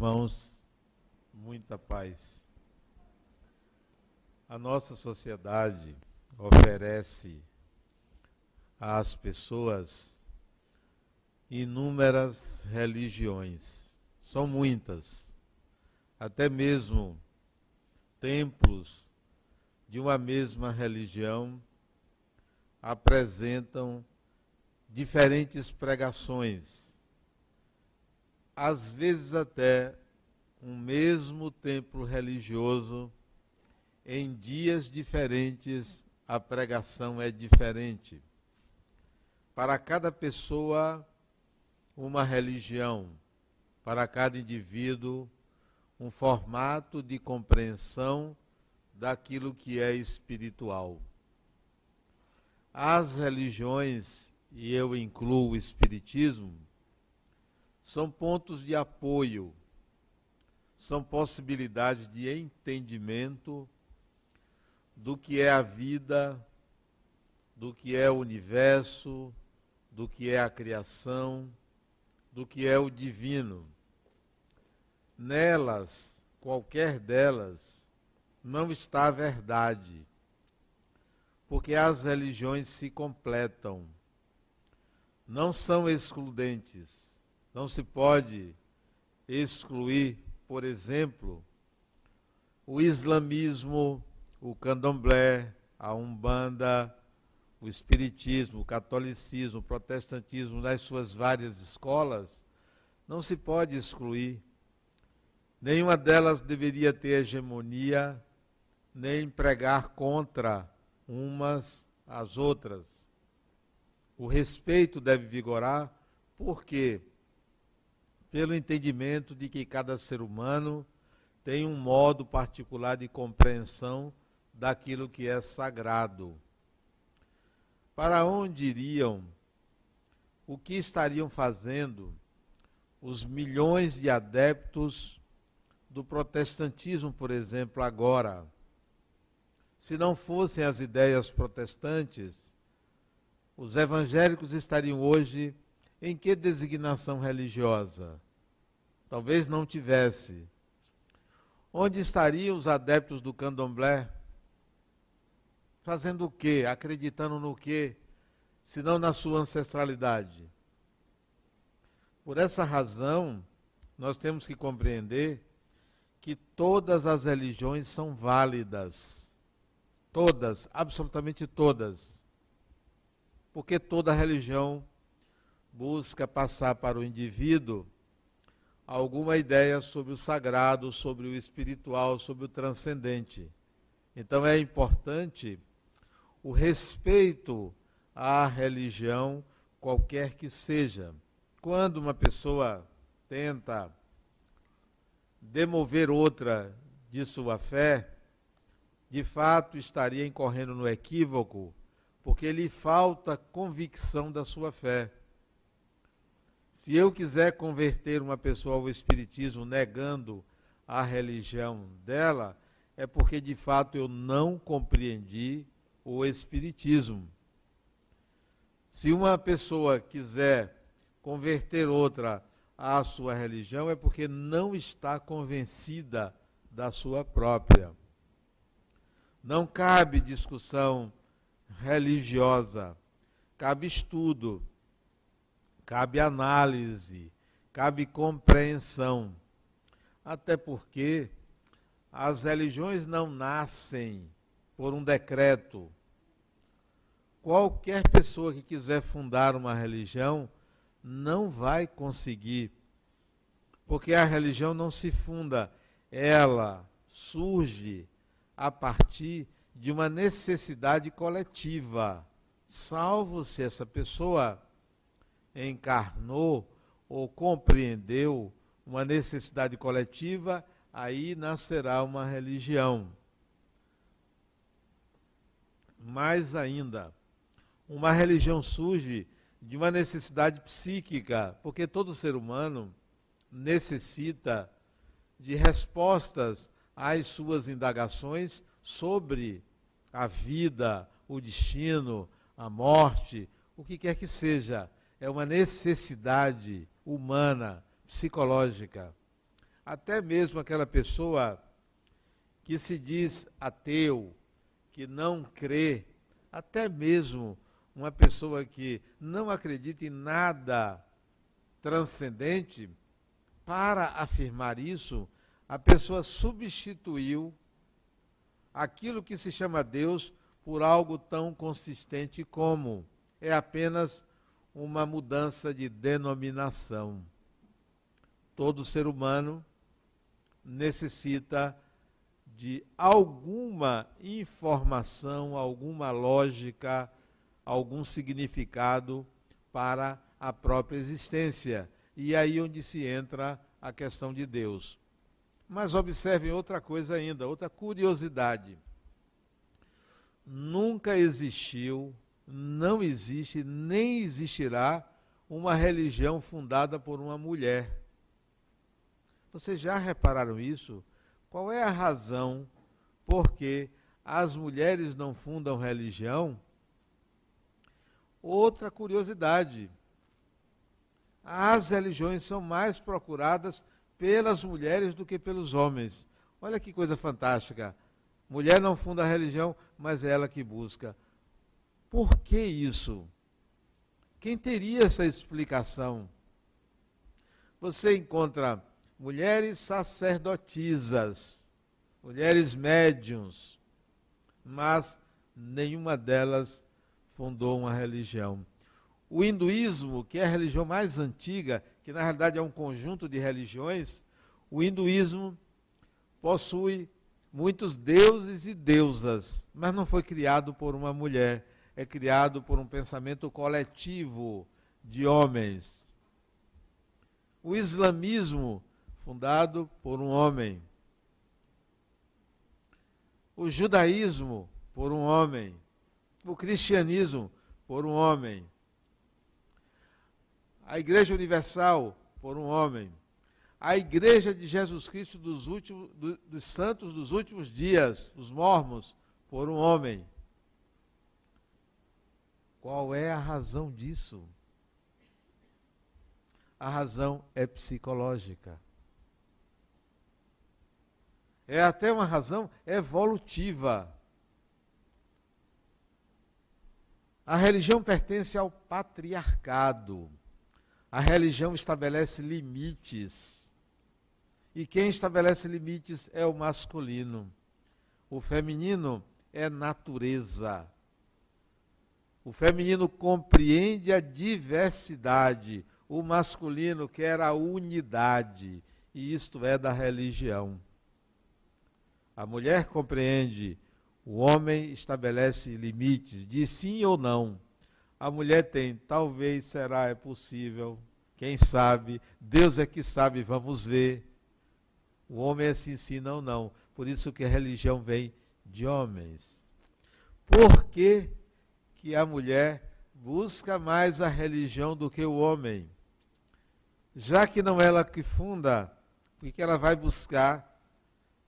irmãos, muita paz. A nossa sociedade oferece às pessoas inúmeras religiões. São muitas. Até mesmo templos de uma mesma religião apresentam diferentes pregações às vezes até um mesmo templo religioso, em dias diferentes, a pregação é diferente. Para cada pessoa, uma religião, para cada indivíduo, um formato de compreensão daquilo que é espiritual. As religiões, e eu incluo o Espiritismo, são pontos de apoio, são possibilidades de entendimento do que é a vida, do que é o universo, do que é a criação, do que é o divino. Nelas, qualquer delas, não está a verdade, porque as religiões se completam, não são excludentes não se pode excluir, por exemplo, o islamismo, o candomblé, a umbanda, o espiritismo, o catolicismo, o protestantismo nas suas várias escolas, não se pode excluir. Nenhuma delas deveria ter hegemonia, nem pregar contra umas às outras. O respeito deve vigorar, por quê? Pelo entendimento de que cada ser humano tem um modo particular de compreensão daquilo que é sagrado. Para onde iriam? O que estariam fazendo os milhões de adeptos do protestantismo, por exemplo, agora? Se não fossem as ideias protestantes, os evangélicos estariam hoje em que designação religiosa? Talvez não tivesse. Onde estariam os adeptos do candomblé? Fazendo o quê? Acreditando no quê? Se não na sua ancestralidade. Por essa razão, nós temos que compreender que todas as religiões são válidas. Todas, absolutamente todas. Porque toda religião busca passar para o indivíduo alguma ideia sobre o sagrado, sobre o espiritual, sobre o transcendente. Então é importante o respeito à religião, qualquer que seja. Quando uma pessoa tenta demover outra de sua fé, de fato estaria incorrendo no equívoco, porque lhe falta convicção da sua fé. Se eu quiser converter uma pessoa ao Espiritismo negando a religião dela, é porque de fato eu não compreendi o Espiritismo. Se uma pessoa quiser converter outra à sua religião, é porque não está convencida da sua própria. Não cabe discussão religiosa, cabe estudo cabe análise, cabe compreensão. Até porque as religiões não nascem por um decreto. Qualquer pessoa que quiser fundar uma religião não vai conseguir, porque a religião não se funda, ela surge a partir de uma necessidade coletiva, salvo se essa pessoa encarnou ou compreendeu uma necessidade coletiva, aí nascerá uma religião. Mais ainda, uma religião surge de uma necessidade psíquica, porque todo ser humano necessita de respostas às suas indagações sobre a vida, o destino, a morte, o que quer que seja é uma necessidade humana, psicológica. até mesmo aquela pessoa que se diz ateu, que não crê, até mesmo uma pessoa que não acredita em nada transcendente, para afirmar isso, a pessoa substituiu aquilo que se chama Deus por algo tão consistente como é apenas uma mudança de denominação. Todo ser humano necessita de alguma informação, alguma lógica, algum significado para a própria existência. E aí onde se entra a questão de Deus. Mas observem outra coisa ainda, outra curiosidade. Nunca existiu, não existe, nem existirá uma religião fundada por uma mulher. Vocês já repararam isso? Qual é a razão por que as mulheres não fundam religião? Outra curiosidade: as religiões são mais procuradas pelas mulheres do que pelos homens. Olha que coisa fantástica. Mulher não funda a religião, mas é ela que busca. Por que isso? Quem teria essa explicação? Você encontra mulheres sacerdotisas, mulheres médiums, mas nenhuma delas fundou uma religião. O hinduísmo, que é a religião mais antiga, que na realidade é um conjunto de religiões, o hinduísmo possui muitos deuses e deusas, mas não foi criado por uma mulher, é criado por um pensamento coletivo de homens. O islamismo fundado por um homem. O judaísmo, por um homem. O cristianismo, por um homem. A Igreja Universal, por um homem. A Igreja de Jesus Cristo dos, últimos, do, dos Santos dos últimos dias, os mormos, por um homem. Qual é a razão disso? A razão é psicológica é até uma razão evolutiva. A religião pertence ao patriarcado. A religião estabelece limites. E quem estabelece limites é o masculino. O feminino é natureza. O feminino compreende a diversidade. O masculino quer a unidade. E isto é da religião. A mulher compreende, o homem estabelece limites, diz sim ou não. A mulher tem, talvez será, é possível, quem sabe, Deus é que sabe, vamos ver. O homem é sim, sim, não, não. Por isso que a religião vem de homens. Por que, que a mulher busca mais a religião do que o homem? Já que não é ela que funda, por que ela vai buscar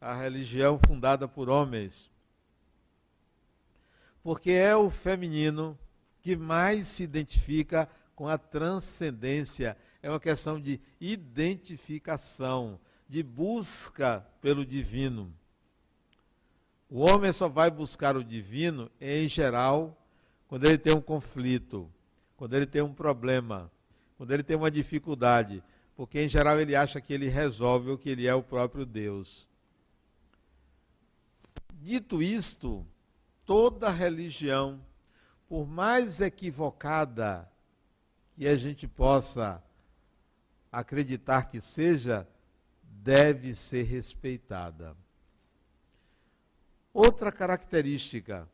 a religião fundada por homens. Porque é o feminino que mais se identifica com a transcendência. É uma questão de identificação, de busca pelo divino. O homem só vai buscar o divino, em geral, quando ele tem um conflito, quando ele tem um problema, quando ele tem uma dificuldade, porque em geral ele acha que ele resolve o que ele é o próprio Deus. Dito isto, toda religião, por mais equivocada que a gente possa acreditar que seja, deve ser respeitada. Outra característica,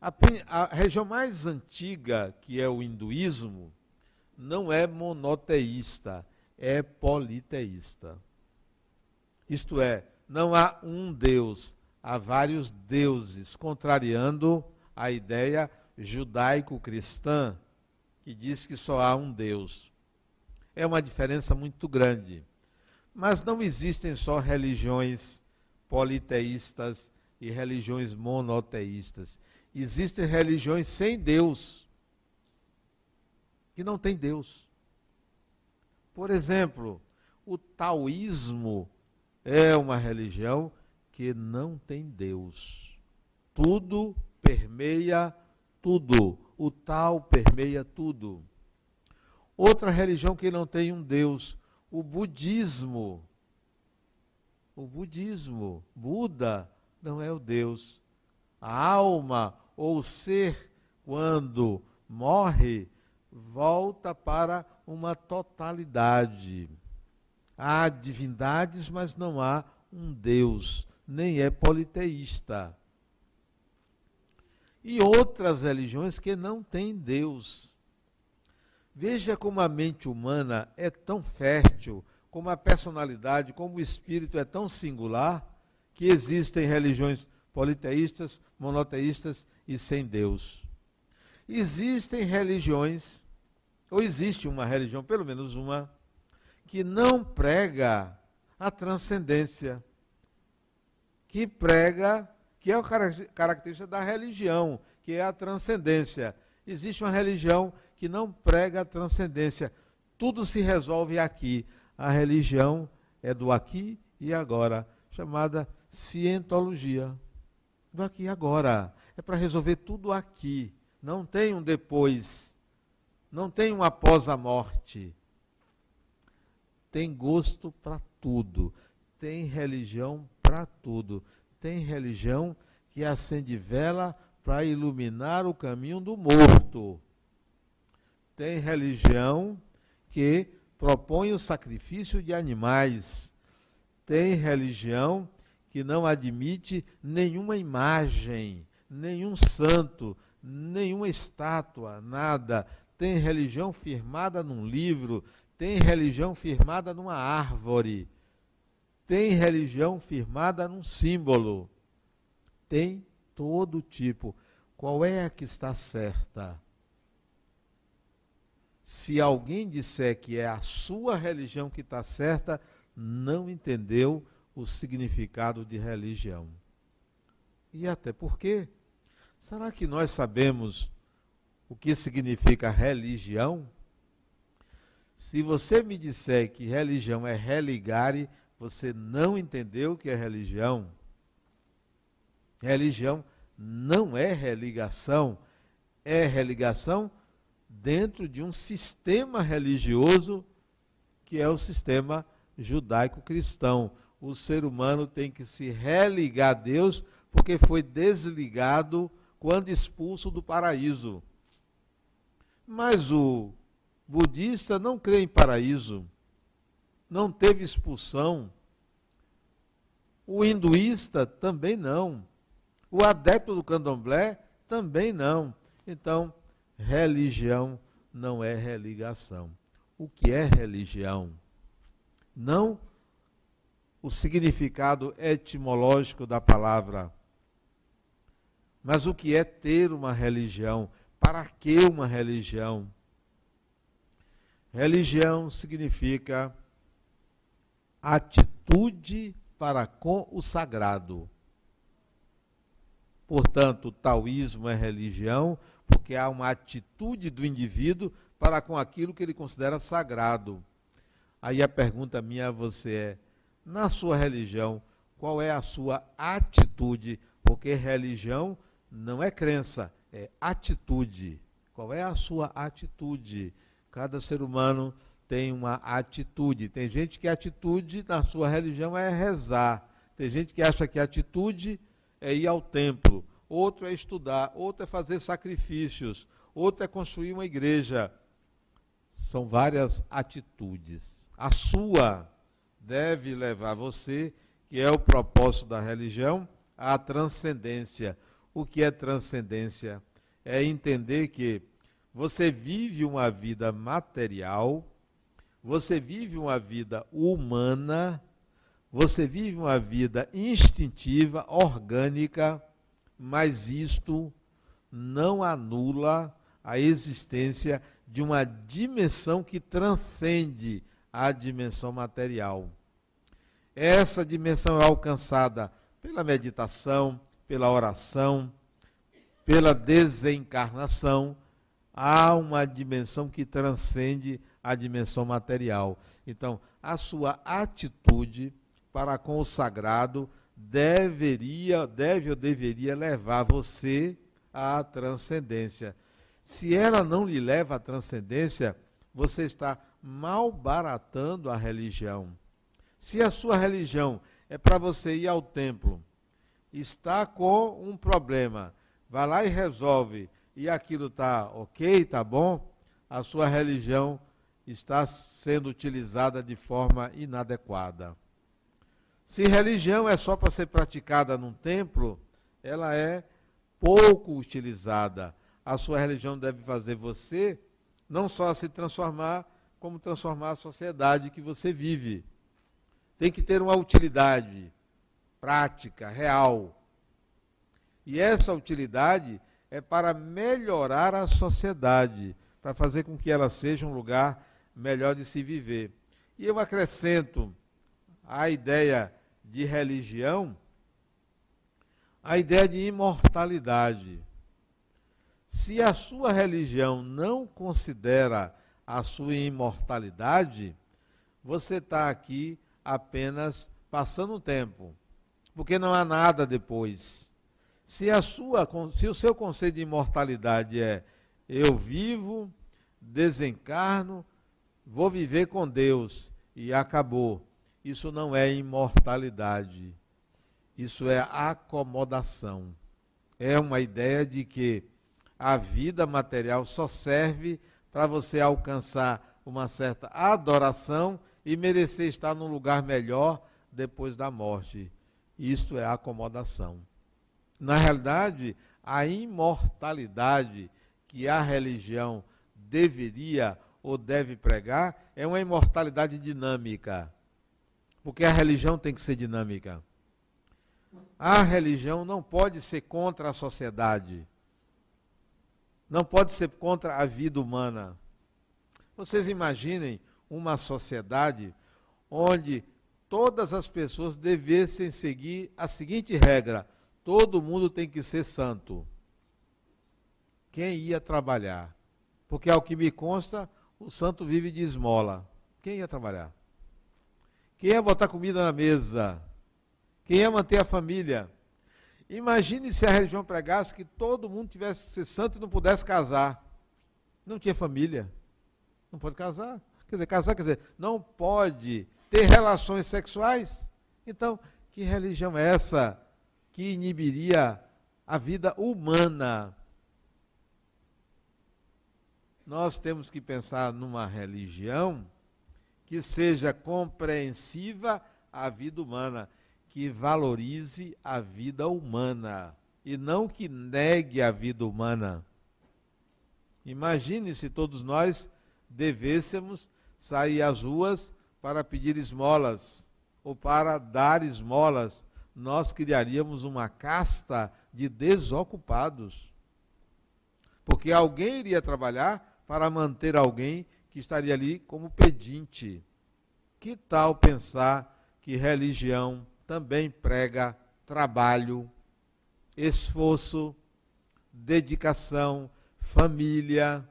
a, a, região mais antiga, que é o hinduísmo, não é monoteísta, é politeísta. Isto é, não há um Deus, a vários deuses, contrariando a ideia judaico-cristã, que diz que só há um Deus. É uma diferença muito grande. Mas não existem só religiões politeístas e religiões monoteístas. Existem religiões sem Deus, que não tem Deus. Por exemplo, o taoísmo é uma religião que não tem Deus. Tudo permeia tudo. O tal permeia tudo. Outra religião que não tem um Deus, o budismo. O budismo, Buda não é o Deus. A alma ou ser, quando morre, volta para uma totalidade. Há divindades, mas não há um Deus, nem é politeísta. E outras religiões que não têm Deus. Veja como a mente humana é tão fértil, como a personalidade, como o espírito é tão singular, que existem religiões politeístas, monoteístas e sem Deus. Existem religiões, ou existe uma religião, pelo menos uma, que não prega a transcendência, que prega, que é a característica da religião, que é a transcendência. Existe uma religião que não prega a transcendência. Tudo se resolve aqui. A religião é do aqui e agora, chamada cientologia. Do aqui e agora. É para resolver tudo aqui. Não tem um depois. Não tem um após a morte tem gosto para tudo, tem religião para tudo. Tem religião que acende vela para iluminar o caminho do morto. Tem religião que propõe o sacrifício de animais. Tem religião que não admite nenhuma imagem, nenhum santo, nenhuma estátua, nada. Tem religião firmada num livro, tem religião firmada numa árvore, tem religião firmada num símbolo, tem todo tipo. Qual é a que está certa? Se alguém disser que é a sua religião que está certa, não entendeu o significado de religião. E até porque, será que nós sabemos o que significa religião? Se você me disser que religião é religare, você não entendeu o que é religião. Religião não é religação, é religação dentro de um sistema religioso que é o sistema judaico-cristão. O ser humano tem que se religar a Deus porque foi desligado quando expulso do paraíso. Mas o budista não crê em paraíso, não teve expulsão. O hinduísta também não. O adepto do candomblé também não. Então, religião não é religação. O que é religião? Não o significado etimológico da palavra, mas o que é ter uma religião? Para que uma religião? Religião significa atitude para com o sagrado. Portanto, o taoísmo é religião porque há uma atitude do indivíduo para com aquilo que ele considera sagrado. Aí a pergunta minha a você é: na sua religião, qual é a sua atitude? Porque religião não é crença, é atitude. Qual é a sua atitude? Cada ser humano tem uma atitude. Tem gente que a atitude na sua religião é rezar. Tem gente que acha que a atitude é ir ao templo. Outro é estudar. Outro é fazer sacrifícios. Outro é construir uma igreja. São várias atitudes. A sua deve levar você, que é o propósito da religião, à transcendência. O que é transcendência? É entender que você vive uma vida material, você vive uma vida humana, você vive uma vida instintiva, orgânica, mas isto não anula a existência de uma dimensão que transcende a dimensão material. Essa dimensão é alcançada pela meditação, pela oração, pela desencarnação há uma dimensão que transcende a dimensão material. Então, a sua atitude para com o sagrado deveria, deve ou deveria levar você à transcendência. Se ela não lhe leva à transcendência, você está malbaratando a religião. Se a sua religião é para você ir ao templo, está com um problema, vai lá e resolve, e aquilo está ok, está bom, a sua religião está sendo utilizada de forma inadequada. Se religião é só para ser praticada num templo, ela é pouco utilizada. A sua religião deve fazer você não só se transformar, como transformar a sociedade que você vive. Tem que ter uma utilidade prática, real. E essa utilidade é para melhorar a sociedade, para fazer com que ela seja um lugar melhor de se viver. E eu acrescento a ideia de religião, a ideia de imortalidade. Se a sua religião não considera a sua imortalidade, você está aqui apenas passando o tempo, porque não há nada depois. Se, a sua, se o seu conceito de imortalidade é eu vivo, desencarno, vou viver com Deus e acabou. Isso não é imortalidade. Isso é acomodação. É uma ideia de que a vida material só serve para você alcançar uma certa adoração e merecer estar num lugar melhor depois da morte. Isto é acomodação. Na realidade, a imortalidade que a religião deveria ou deve pregar é uma imortalidade dinâmica. Porque a religião tem que ser dinâmica. A religião não pode ser contra a sociedade. Não pode ser contra a vida humana. Vocês imaginem uma sociedade onde todas as pessoas devessem seguir a seguinte regra: todo mundo tem que ser santo. Quem ia trabalhar? Porque, ao que me consta, o santo vive de esmola. Quem ia trabalhar? Quem ia botar comida na mesa? Quem ia manter a família? Imagine se a religião pregasse que todo mundo tivesse que ser santo e não pudesse casar. Não tinha família. Não pode casar. Quer dizer, casar, quer dizer, não pode ter relações sexuais. Então, que religião é essa que inibiria a vida humana? Nós temos que pensar numa religião que seja compreensiva à vida humana, que valorize a vida humana e não que negue a vida humana. Imagine se todos nós devêssemos sair às ruas para pedir esmolas ou para dar esmolas. Nós criaríamos uma casta de desocupados. Porque alguém iria trabalhar para manter alguém que estaria ali como pedinte. Que tal pensar que religião também prega trabalho, esforço, dedicação, família,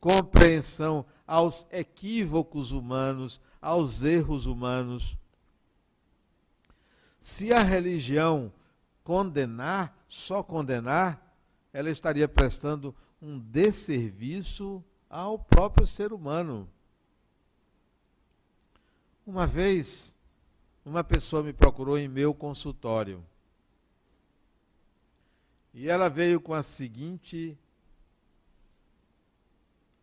compreensão aos equívocos humanos, aos erros humanos. Se a religião condenar, só condenar, ela estaria prestando um desserviço ao próprio ser humano. Uma vez, uma pessoa me procurou em meu consultório. E ela veio com a seguinte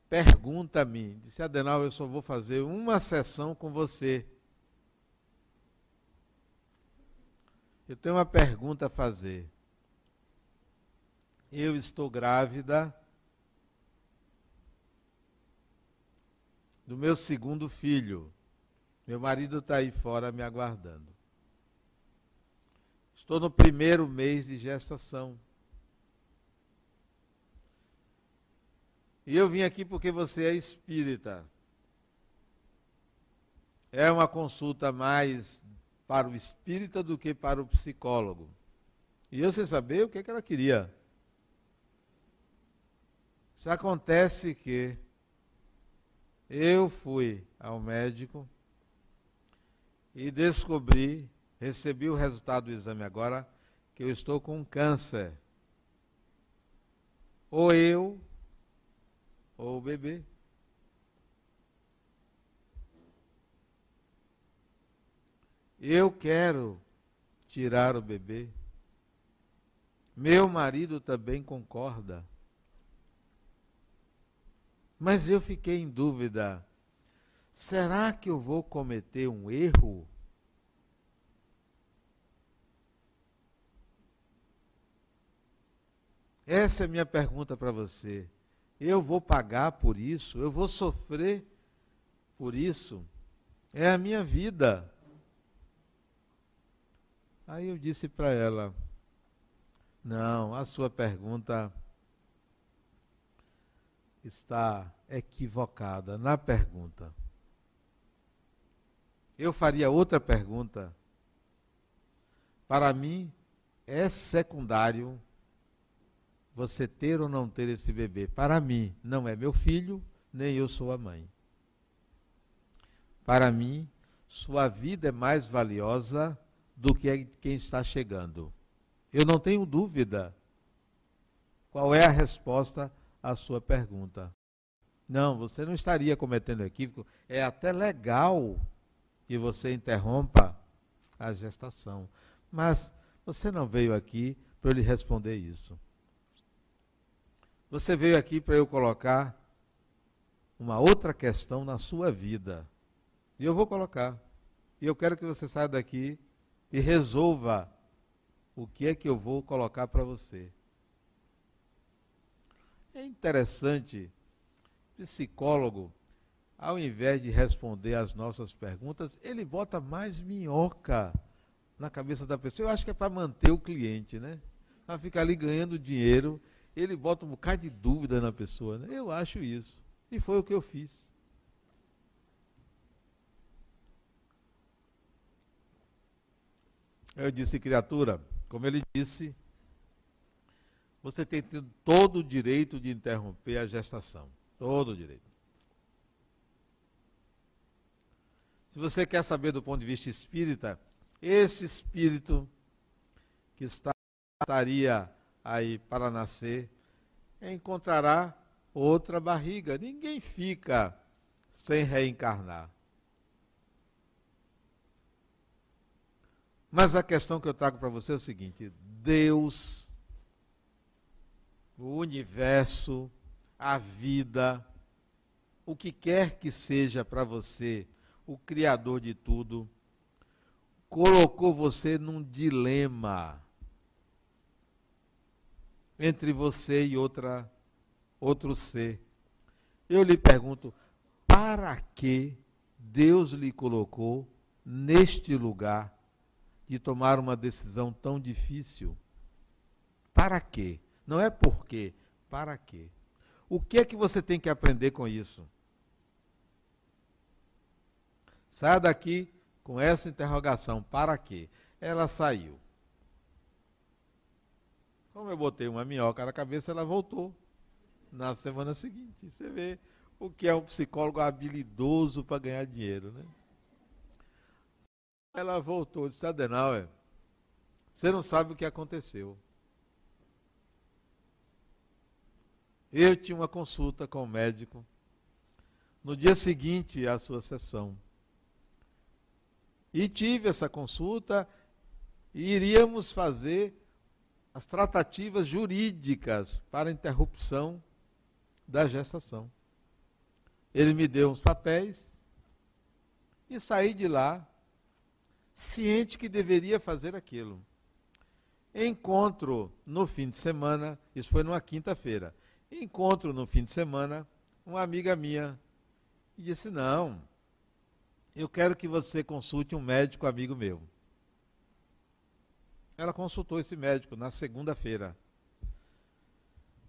pergunta a mim. Disse, Adenal, eu só vou fazer uma sessão com você. Eu tenho uma pergunta a fazer. Eu estou grávida do meu segundo filho. Meu marido está aí fora me aguardando. Estou no primeiro mês de gestação. E eu vim aqui porque você é espírita. É uma consulta mais para o espírita do que para o psicólogo. E eu sem saber o que, é que ela queria. Isso acontece que eu fui ao médico e descobri, recebi o resultado do exame agora, que eu estou com câncer. Ou eu, ou o bebê. Eu quero tirar o bebê. Meu marido também concorda. Mas eu fiquei em dúvida: será que eu vou cometer um erro? Essa é a minha pergunta para você. Eu vou pagar por isso? Eu vou sofrer por isso? É a minha vida. Aí eu disse para ela: Não, a sua pergunta está equivocada na pergunta. Eu faria outra pergunta. Para mim, é secundário você ter ou não ter esse bebê. Para mim, não é meu filho, nem eu sou a mãe. Para mim, sua vida é mais valiosa do que quem está chegando. Eu não tenho dúvida qual é a resposta à sua pergunta. Não, você não estaria cometendo equívoco. É até legal que você interrompa a gestação. Mas você não veio aqui para lhe responder isso. Você veio aqui para eu colocar uma outra questão na sua vida. E eu vou colocar. E eu quero que você saia daqui e resolva o que é que eu vou colocar para você. É interessante, psicólogo, ao invés de responder às nossas perguntas, ele bota mais minhoca na cabeça da pessoa. Eu acho que é para manter o cliente, né? Para ficar ali ganhando dinheiro, ele bota um bocado de dúvida na pessoa. Né? Eu acho isso. E foi o que eu fiz. Eu disse, criatura, como ele disse, você tem todo o direito de interromper a gestação. Todo o direito. Se você quer saber do ponto de vista espírita, esse espírito que está, estaria aí para nascer, encontrará outra barriga. Ninguém fica sem reencarnar. Mas a questão que eu trago para você é o seguinte: Deus, o universo, a vida, o que quer que seja para você, o Criador de tudo, colocou você num dilema entre você e outra outro ser. Eu lhe pergunto, para que Deus lhe colocou neste lugar de tomar uma decisão tão difícil? Para quê? Não é por quê, para quê? O que é que você tem que aprender com isso? Saia daqui com essa interrogação, para quê? Ela saiu. Como eu botei uma minhoca na cabeça, ela voltou na semana seguinte. Você vê o que é um psicólogo habilidoso para ganhar dinheiro, né? Ela voltou e disse, Adenauer, você não sabe o que aconteceu. Eu tinha uma consulta com o médico no dia seguinte à sua sessão. E tive essa consulta e iríamos fazer as tratativas jurídicas para interrupção da gestação. Ele me deu uns papéis e saí de lá ciente que deveria fazer aquilo. Encontro no fim de semana, isso foi numa quinta-feira. Encontro no fim de semana uma amiga minha e disse: Não, eu quero que você consulte um médico amigo meu. Ela consultou esse médico na segunda-feira.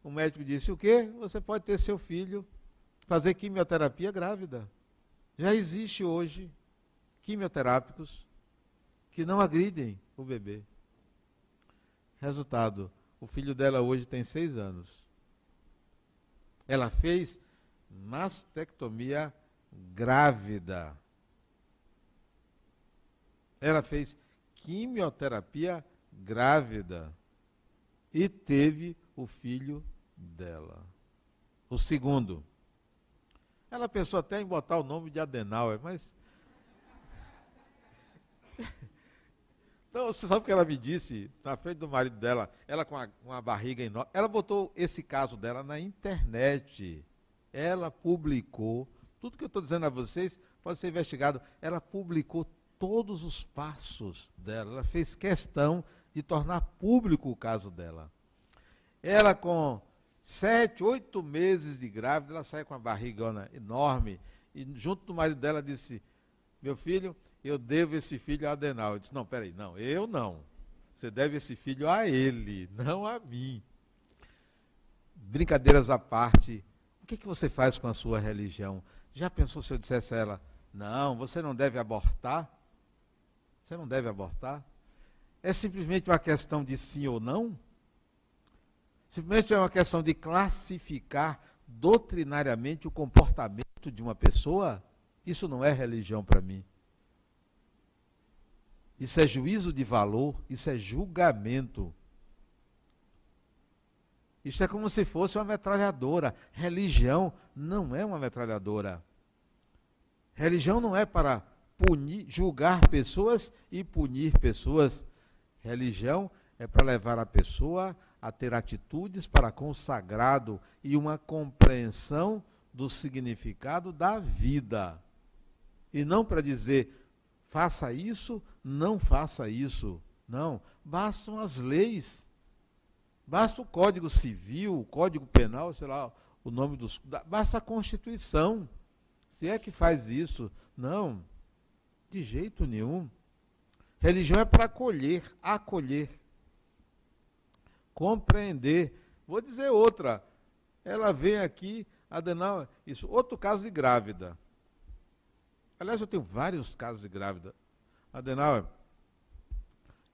O médico disse: O quê? Você pode ter seu filho fazer quimioterapia grávida. Já existe hoje quimioterápicos que não agridem o bebê. Resultado: o filho dela hoje tem seis anos. Ela fez mastectomia grávida. Ela fez quimioterapia grávida e teve o filho dela. O segundo. Ela pensou até em botar o nome de Adenauer, mas. Não, você sabe o que ela me disse na frente do marido dela? Ela com uma, uma barriga enorme. Ela botou esse caso dela na internet. Ela publicou. Tudo que eu estou dizendo a vocês pode ser investigado. Ela publicou todos os passos dela. Ela fez questão de tornar público o caso dela. Ela com sete, oito meses de grávida, ela sai com uma barrigona enorme, e junto do marido dela disse, meu filho, eu devo esse filho a Adenal. Eu disse, não, peraí, não, eu não. Você deve esse filho a ele, não a mim. Brincadeiras à parte, o que, que você faz com a sua religião? Já pensou se eu dissesse a ela, não, você não deve abortar? Você não deve abortar? É simplesmente uma questão de sim ou não? Simplesmente é uma questão de classificar doutrinariamente o comportamento de uma pessoa? Isso não é religião para mim. Isso é juízo de valor, isso é julgamento. Isso é como se fosse uma metralhadora. Religião não é uma metralhadora. Religião não é para punir, julgar pessoas e punir pessoas. Religião é para levar a pessoa a ter atitudes para com o sagrado e uma compreensão do significado da vida. E não para dizer, faça isso, não faça isso. Não, bastam as leis. Basta o Código Civil, o Código Penal, sei lá, o nome dos. Basta a Constituição. Se é que faz isso. Não, de jeito nenhum. Religião é para acolher, acolher, compreender. Vou dizer outra. Ela vem aqui, Adenauer, isso, outro caso de grávida. Aliás, eu tenho vários casos de grávida. Adenauer,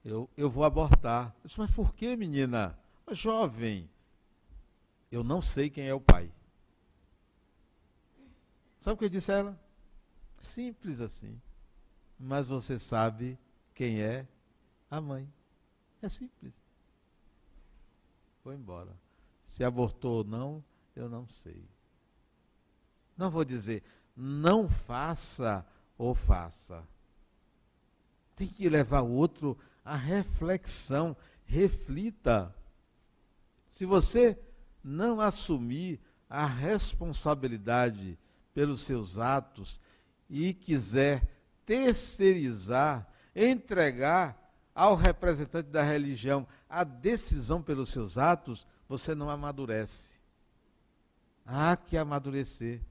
eu, eu vou abortar. Eu disse, mas por que, menina? Mas, jovem, eu não sei quem é o pai. Sabe o que eu disse a ela? Simples assim. Mas você sabe quem é a mãe. É simples. Vou embora. Se abortou ou não, eu não sei. Não vou dizer, não faça ou faça. Tem que levar o outro à reflexão. Reflita. Se você não assumir a responsabilidade pelos seus atos e quiser terceirizar entregar ao representante da religião a decisão pelos seus atos, você não amadurece. Há que amadurecer.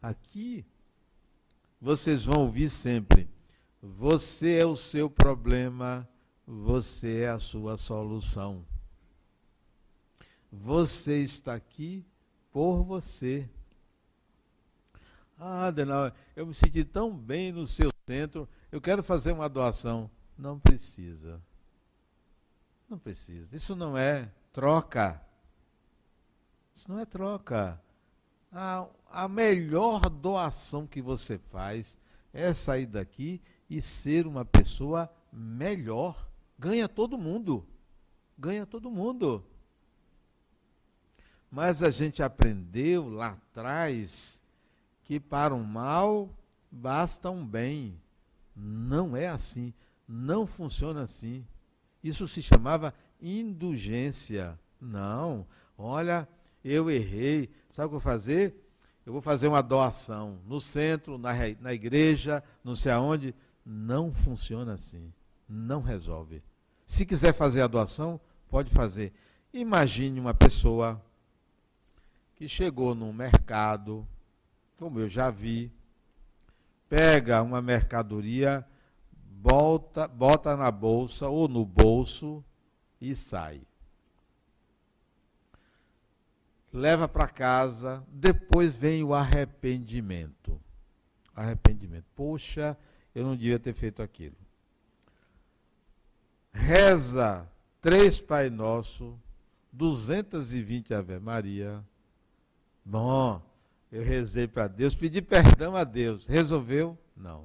Aqui, vocês vão ouvir sempre: você é o seu problema, você é a sua solução. Você está aqui por você. Ah, Denal, eu me senti tão bem no seu centro, eu quero fazer uma doação. Não precisa. Não precisa. Isso não é troca. Isso não é troca. A, a melhor doação que você faz é sair daqui e ser uma pessoa melhor. Ganha todo mundo. Ganha todo mundo. Mas a gente aprendeu lá atrás que para o mal basta um bem. Não é assim. Não funciona assim. Isso se chamava indulgência. Não. Olha, eu errei. Sabe o que eu vou fazer? Eu vou fazer uma doação no centro, na, na igreja, não sei aonde. Não funciona assim. Não resolve. Se quiser fazer a doação, pode fazer. Imagine uma pessoa que chegou num mercado, como eu já vi, pega uma mercadoria, bota, bota na bolsa ou no bolso e sai. Leva para casa, depois vem o arrependimento. Arrependimento. Poxa, eu não devia ter feito aquilo. Reza três Pai Nosso, 220 Ave Maria. Bom, eu rezei para Deus, pedi perdão a Deus. Resolveu? Não.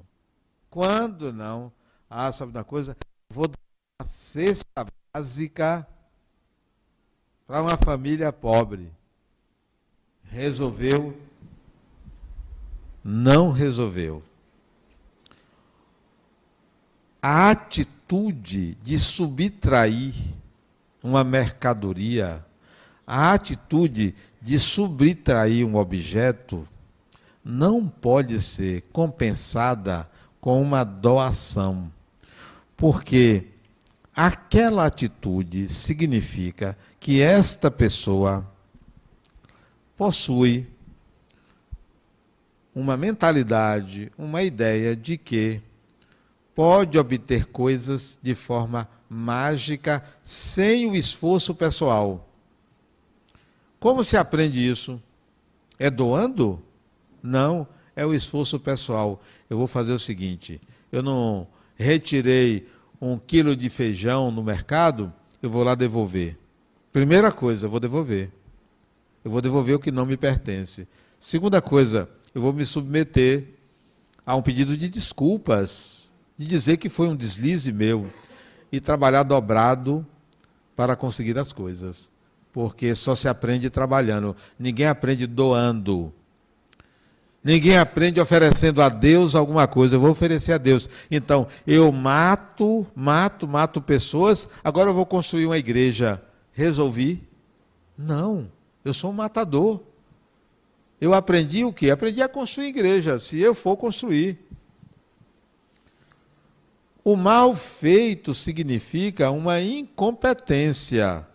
Quando não? Ah, sabe uma coisa? Vou dar uma cesta básica para uma família pobre. Resolveu? Não resolveu. A atitude de subtrair uma mercadoria, a atitude de subtrair um objeto, não pode ser compensada com uma doação. Porque aquela atitude significa que esta pessoa possui uma mentalidade, uma ideia de que pode obter coisas de forma mágica sem o esforço pessoal. Como se aprende isso? É doando? Não, é o esforço pessoal. Eu vou fazer o seguinte: eu não retirei um quilo de feijão no mercado, eu vou lá devolver. Primeira coisa, eu vou devolver. Eu vou devolver o que não me pertence. Segunda coisa, eu vou me submeter a um pedido de desculpas, de dizer que foi um deslize meu e trabalhar dobrado para conseguir as coisas. Porque só se aprende trabalhando, ninguém aprende doando. Ninguém aprende oferecendo a Deus alguma coisa. Eu vou oferecer a Deus. Então, eu mato, mato, mato pessoas. Agora eu vou construir uma igreja. Resolvi? Não. Eu sou um matador. Eu aprendi o quê? Aprendi a construir igreja, se eu for construir. O mal feito significa uma incompetência.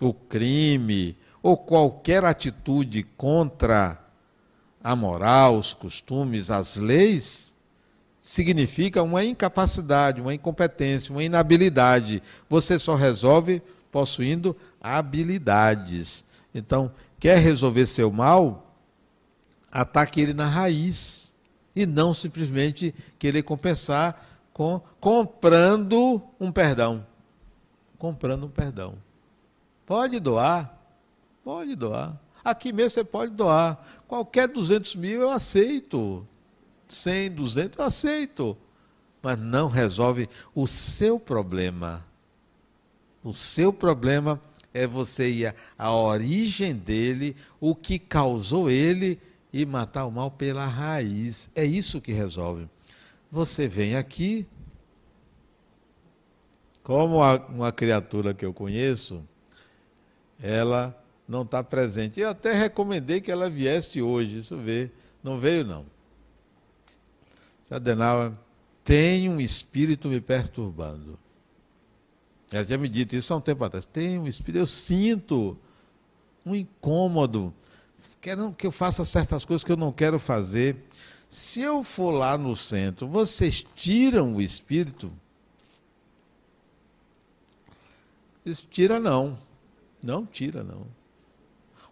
O crime ou qualquer atitude contra a moral, os costumes, as leis, significa uma incapacidade, uma incompetência, uma inabilidade. Você só resolve possuindo habilidades. Então, quer resolver seu mal? Ataque ele na raiz e não simplesmente querer compensar com comprando um perdão. Comprando um perdão. Pode doar, pode doar. Aqui mesmo você pode doar. Qualquer 200 mil eu aceito. 100, 200 eu aceito. Mas não resolve o seu problema. O seu problema é você ir à origem dele, o que causou ele e matar o mal pela raiz. É isso que resolve. Você vem aqui, como uma criatura que eu conheço, ela não está presente. Eu até recomendei que ela viesse hoje, isso vê. Não veio, não. Adenauer, tem um espírito me perturbando. Ela tinha me dito isso há um tempo atrás. Tem um espírito, eu sinto um incômodo. Querendo que eu faça certas coisas que eu não quero fazer. Se eu for lá no centro, vocês tiram o espírito? Eles tira não. Não tira, não.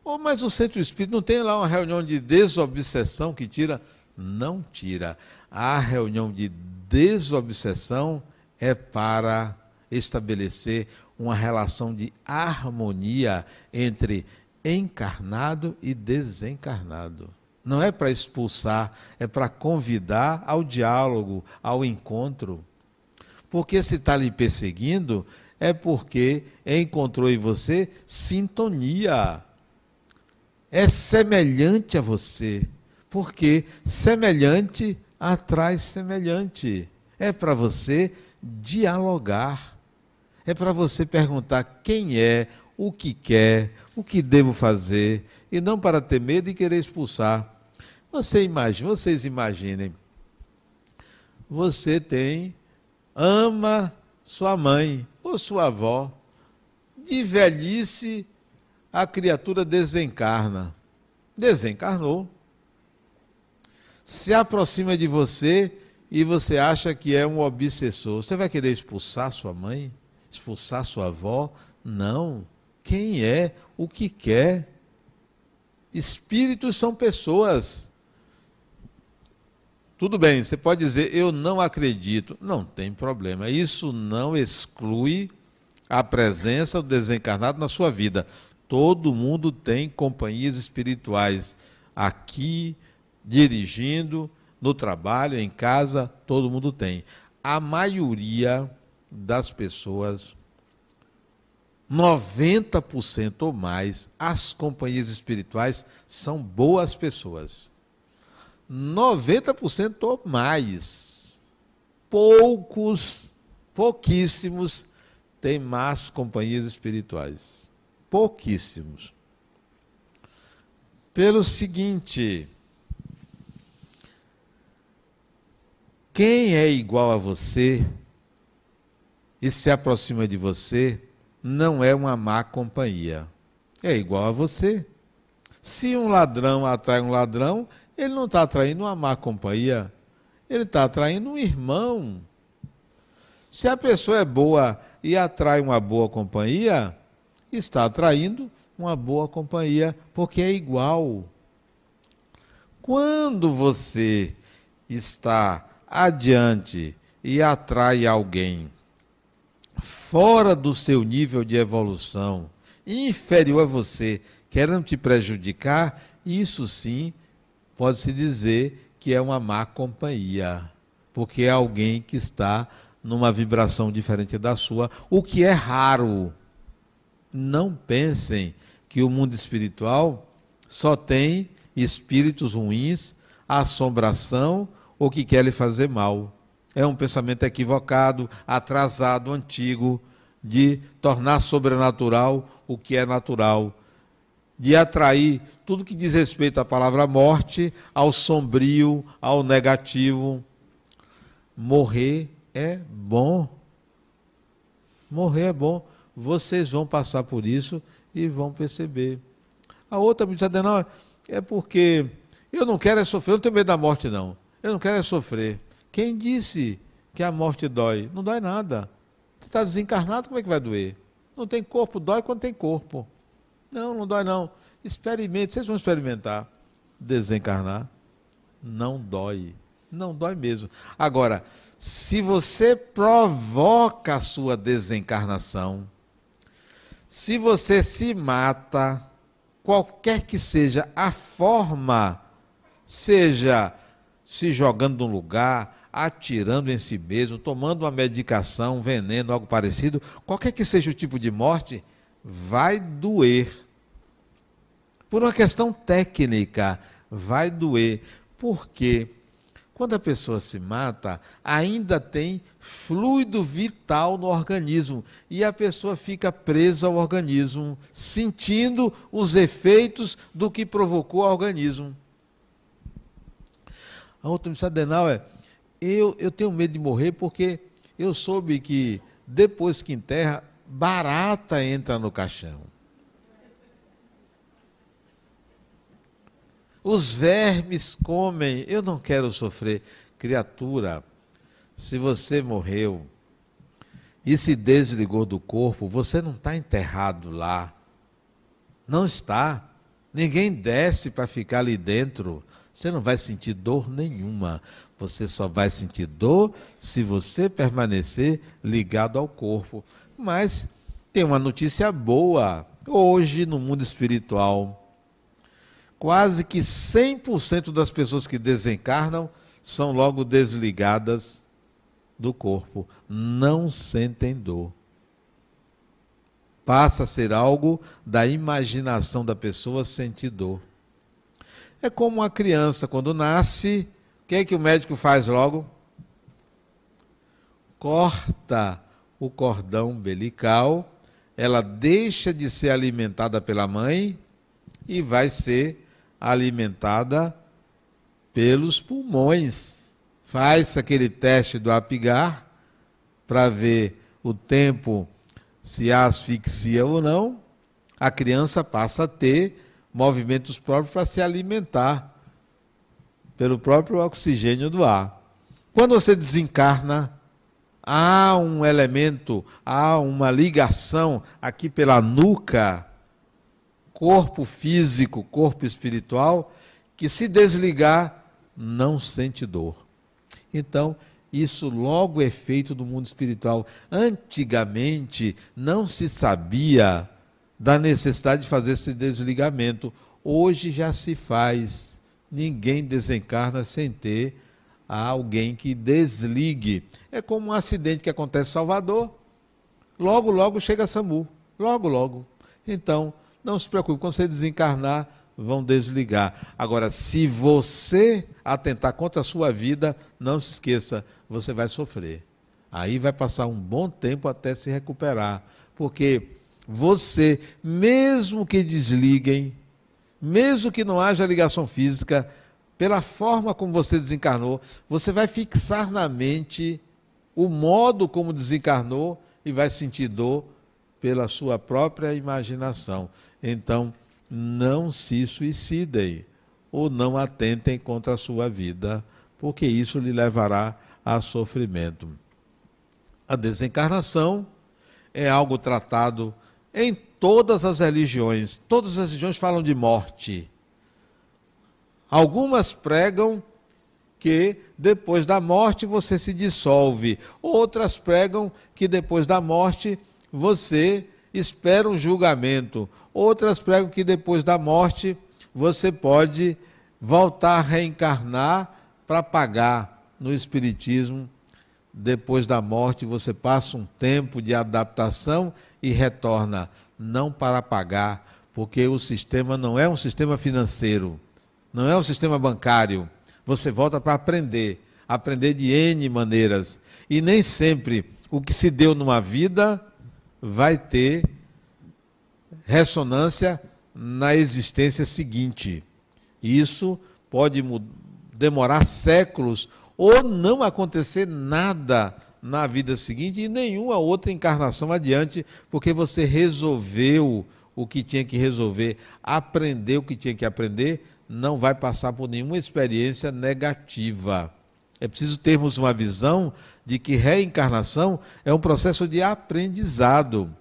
Oh, mas o centro espírita não tem lá uma reunião de desobsessão que tira? Não tira. A reunião de desobsessão é para estabelecer uma relação de harmonia entre encarnado e desencarnado. Não é para expulsar, é para convidar ao diálogo, ao encontro. Porque se está lhe perseguindo, é porque encontrou em você sintonia é semelhante a você, porque semelhante atrai semelhante. É para você dialogar. É para você perguntar quem é, o que quer, o que devo fazer, e não para ter medo e querer expulsar. Você imagina, vocês imaginem. Você tem ama sua mãe ou sua avó. De velhice a criatura desencarna. Desencarnou. Se aproxima de você e você acha que é um obsessor. Você vai querer expulsar sua mãe? Expulsar sua avó? Não. Quem é o que quer? Espíritos são pessoas. Tudo bem, você pode dizer, eu não acredito. Não tem problema. Isso não exclui a presença do desencarnado na sua vida. Todo mundo tem companhias espirituais aqui, dirigindo, no trabalho, em casa, todo mundo tem. a maioria das pessoas, 90% ou mais, as companhias espirituais são boas pessoas. 90% ou mais. Poucos, pouquíssimos têm más companhias espirituais. Pouquíssimos. Pelo seguinte, quem é igual a você e se aproxima de você não é uma má companhia. É igual a você. Se um ladrão atrai um ladrão, ele não está atraindo uma má companhia, ele está atraindo um irmão. Se a pessoa é boa e atrai uma boa companhia, está atraindo uma boa companhia, porque é igual. Quando você está adiante e atrai alguém fora do seu nível de evolução, inferior a você, querendo te prejudicar, isso sim pode-se dizer que é uma má companhia, porque é alguém que está numa vibração diferente da sua, o que é raro. Não pensem que o mundo espiritual só tem espíritos ruins, assombração ou que quer lhe fazer mal. É um pensamento equivocado, atrasado, antigo, de tornar sobrenatural o que é natural, de atrair tudo que diz respeito à palavra morte, ao sombrio, ao negativo. Morrer é bom. Morrer é bom. Vocês vão passar por isso e vão perceber. A outra me disse, não, é porque eu não quero é sofrer, eu não tenho medo da morte, não. Eu não quero é sofrer. Quem disse que a morte dói? Não dói nada. Você está desencarnado, como é que vai doer? Não tem corpo, dói quando tem corpo. Não, não dói não. Experimente, vocês vão experimentar. Desencarnar não dói. Não dói mesmo. Agora, se você provoca a sua desencarnação, se você se mata, qualquer que seja a forma, seja se jogando num lugar, atirando em si mesmo, tomando uma medicação, um veneno, algo parecido, qualquer que seja o tipo de morte, vai doer. Por uma questão técnica, vai doer. Por quê? Quando a pessoa se mata, ainda tem fluido vital no organismo e a pessoa fica presa ao organismo, sentindo os efeitos do que provocou o organismo. A outra me disse, Adenauer, eu, eu tenho medo de morrer porque eu soube que depois que enterra, barata entra no caixão. Os vermes comem, eu não quero sofrer. Criatura, se você morreu e se desligou do corpo, você não está enterrado lá. Não está. Ninguém desce para ficar ali dentro. Você não vai sentir dor nenhuma. Você só vai sentir dor se você permanecer ligado ao corpo. Mas tem uma notícia boa. Hoje, no mundo espiritual, quase que 100% das pessoas que desencarnam são logo desligadas do corpo. Não sentem dor. Passa a ser algo da imaginação da pessoa sentir dor. É como uma criança, quando nasce, que é que o médico faz logo? Corta o cordão umbilical, ela deixa de ser alimentada pela mãe e vai ser alimentada pelos pulmões. Faz aquele teste do apigar para ver o tempo se há asfixia ou não. A criança passa a ter movimentos próprios para se alimentar pelo próprio oxigênio do ar. Quando você desencarna, há um elemento, há uma ligação aqui pela nuca, corpo físico, corpo espiritual, que se desligar, não sente dor. Então, isso logo é feito do mundo espiritual. Antigamente não se sabia da necessidade de fazer esse desligamento. Hoje já se faz ninguém desencarna sem ter alguém que desligue. É como um acidente que acontece em Salvador. Logo, logo chega a SAMU. Logo, logo. Então, não se preocupe, quando você desencarnar, vão desligar. Agora, se você atentar contra a sua vida, não se esqueça, você vai sofrer. Aí vai passar um bom tempo até se recuperar. Porque você, mesmo que desliguem, mesmo que não haja ligação física, pela forma como você desencarnou, você vai fixar na mente o modo como desencarnou e vai sentir dor pela sua própria imaginação. Então, não se suicidem ou não atentem contra a sua vida, porque isso lhe levará a sofrimento. A desencarnação é algo tratado em todas as religiões. Todas as religiões falam de morte. Algumas pregam que depois da morte você se dissolve. Outras pregam que depois da morte você espera um julgamento. Outras pregam que depois da morte você pode voltar a reencarnar para pagar no Espiritismo. Depois da morte você passa um tempo de adaptação e retorna, não para pagar, porque o sistema não é um sistema financeiro não é um sistema bancário. Você volta para aprender, aprender de N maneiras. E nem sempre o que se deu numa vida vai ter ressonância na existência seguinte. Isso pode demorar séculos ou não acontecer nada na vida seguinte e nenhuma outra encarnação adiante, porque você resolveu o que tinha que resolver, aprendeu o que tinha que aprender não vai passar por nenhuma experiência negativa. É preciso termos uma visão de que reencarnação é um processo de aprendizado.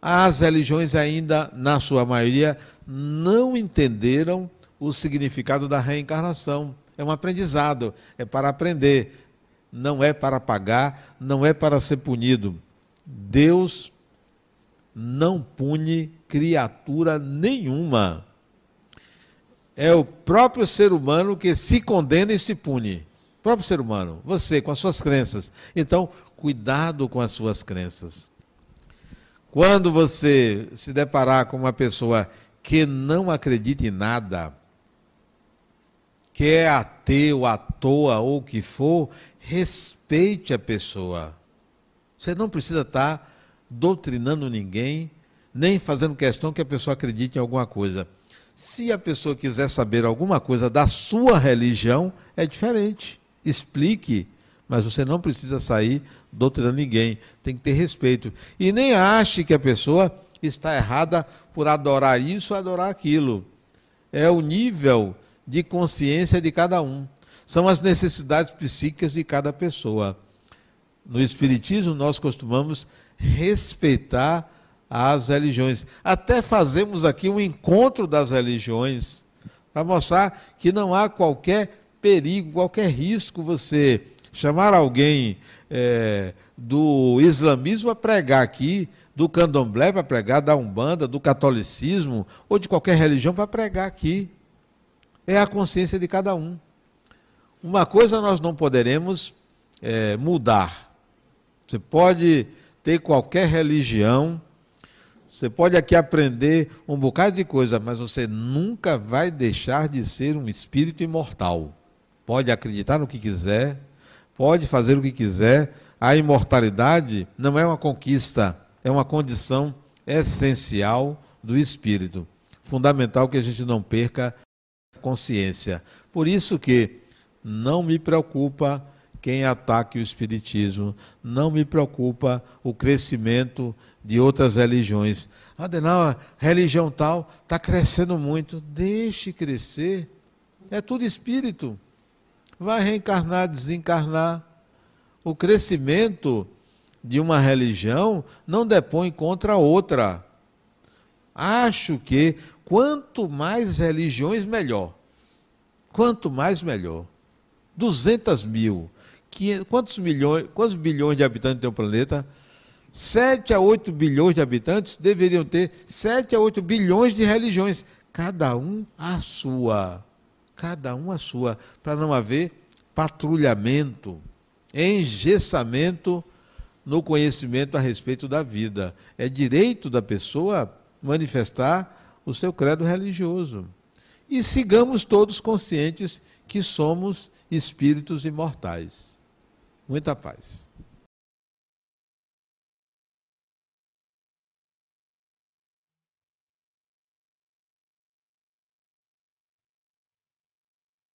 As religiões ainda, na sua maioria, não entenderam o significado da reencarnação. É um aprendizado, é para aprender, não é para pagar, não é para ser punido. Deus não pune criatura nenhuma é o próprio ser humano que se condena e se pune. Próprio ser humano, você com as suas crenças. Então, cuidado com as suas crenças. Quando você se deparar com uma pessoa que não acredita em nada, que é ateu, à toa ou o que for, respeite a pessoa. Você não precisa estar doutrinando ninguém, nem fazendo questão que a pessoa acredite em alguma coisa. Se a pessoa quiser saber alguma coisa da sua religião, é diferente. Explique, mas você não precisa sair doutrinando ninguém. Tem que ter respeito. E nem ache que a pessoa está errada por adorar isso ou adorar aquilo. É o nível de consciência de cada um. São as necessidades psíquicas de cada pessoa. No Espiritismo, nós costumamos respeitar às religiões. Até fazemos aqui um encontro das religiões para mostrar que não há qualquer perigo, qualquer risco você chamar alguém é, do islamismo a pregar aqui, do candomblé para pregar, da umbanda, do catolicismo ou de qualquer religião para pregar aqui. É a consciência de cada um. Uma coisa nós não poderemos é, mudar. Você pode ter qualquer religião, você pode aqui aprender um bocado de coisa, mas você nunca vai deixar de ser um espírito imortal. Pode acreditar no que quiser, pode fazer o que quiser. A imortalidade não é uma conquista, é uma condição essencial do espírito. Fundamental que a gente não perca consciência. Por isso que não me preocupa quem ataque o espiritismo, não me preocupa o crescimento de outras religiões. Adenal, religião tal está crescendo muito. Deixe crescer. É tudo espírito. Vai reencarnar, desencarnar. O crescimento de uma religião não depõe contra outra. Acho que quanto mais religiões, melhor. Quanto mais, melhor. 200 mil. 500, quantos, milhões, quantos bilhões de habitantes tem o planeta? 7 a 8 bilhões de habitantes deveriam ter 7 a 8 bilhões de religiões, cada um a sua. Cada um a sua, para não haver patrulhamento, engessamento no conhecimento a respeito da vida. É direito da pessoa manifestar o seu credo religioso. E sigamos todos conscientes que somos espíritos imortais. Muita paz.